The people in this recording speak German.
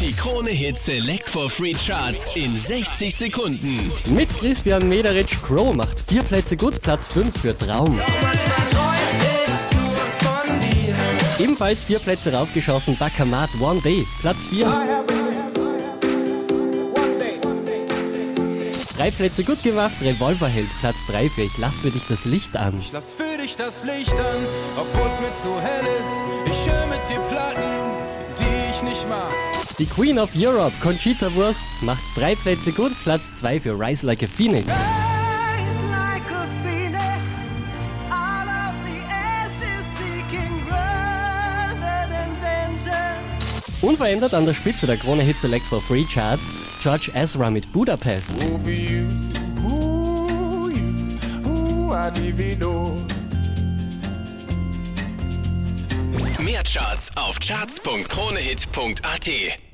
Die Krone Hit Select for Free Charts in 60 Sekunden. Mit Christian Mederitsch Crow macht vier Plätze gut, Platz 5 für Traum. Ebenfalls vier Plätze raufgeschossen, Bakamat One Day, Platz 4. Drei Plätze gut gemacht, Revolverheld, Platz 3 für Ich lass für dich das Licht an. Ich lass für dich das Licht an, obwohl's mir zu hell ist. Ich höre mit dir Platten, Die Queen of Europe, Conchita Wurst, macht drei Plätze gut, Platz 2 für Rise Like a Phoenix. Rise like a phoenix out of the ashes, seeking rather than vengeance. Unverändert an der Spitze der Krone Hit Select for Free Charts, George Ezra mit Budapest. Mehr Charts auf charts.kronehit.at.